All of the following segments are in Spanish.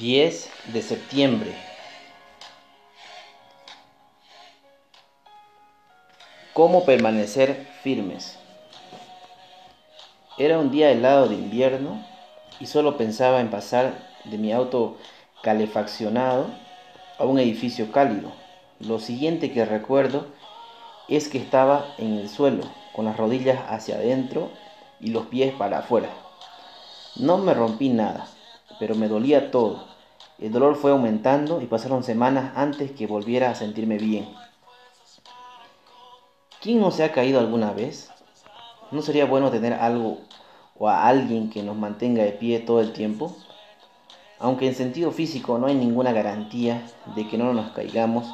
10 de septiembre. ¿Cómo permanecer firmes? Era un día helado de invierno y solo pensaba en pasar de mi auto calefaccionado a un edificio cálido. Lo siguiente que recuerdo es que estaba en el suelo, con las rodillas hacia adentro y los pies para afuera. No me rompí nada, pero me dolía todo. El dolor fue aumentando y pasaron semanas antes que volviera a sentirme bien. ¿Quién no se ha caído alguna vez? ¿No sería bueno tener algo o a alguien que nos mantenga de pie todo el tiempo? Aunque en sentido físico no hay ninguna garantía de que no nos caigamos,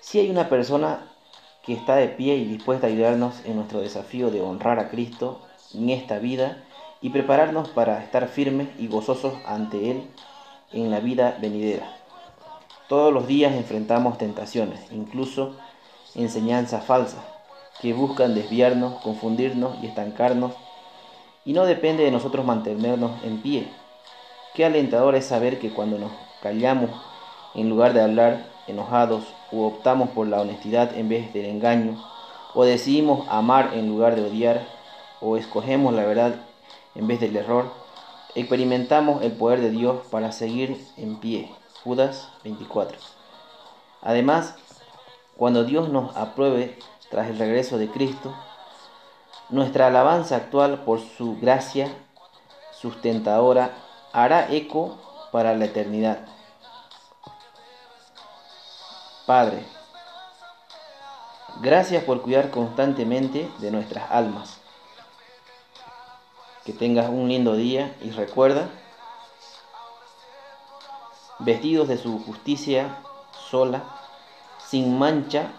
sí hay una persona que está de pie y dispuesta a ayudarnos en nuestro desafío de honrar a Cristo en esta vida y prepararnos para estar firmes y gozosos ante Él en la vida venidera. Todos los días enfrentamos tentaciones, incluso enseñanzas falsas, que buscan desviarnos, confundirnos y estancarnos, y no depende de nosotros mantenernos en pie. Qué alentador es saber que cuando nos callamos en lugar de hablar enojados o optamos por la honestidad en vez del engaño, o decidimos amar en lugar de odiar, o escogemos la verdad en vez del error, experimentamos el poder de Dios para seguir en pie. Judas 24. Además, cuando Dios nos apruebe tras el regreso de Cristo, nuestra alabanza actual por su gracia sustentadora hará eco para la eternidad. Padre, gracias por cuidar constantemente de nuestras almas. Que tengas un lindo día y recuerda, vestidos de su justicia sola, sin mancha,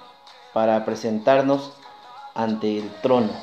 para presentarnos ante el trono.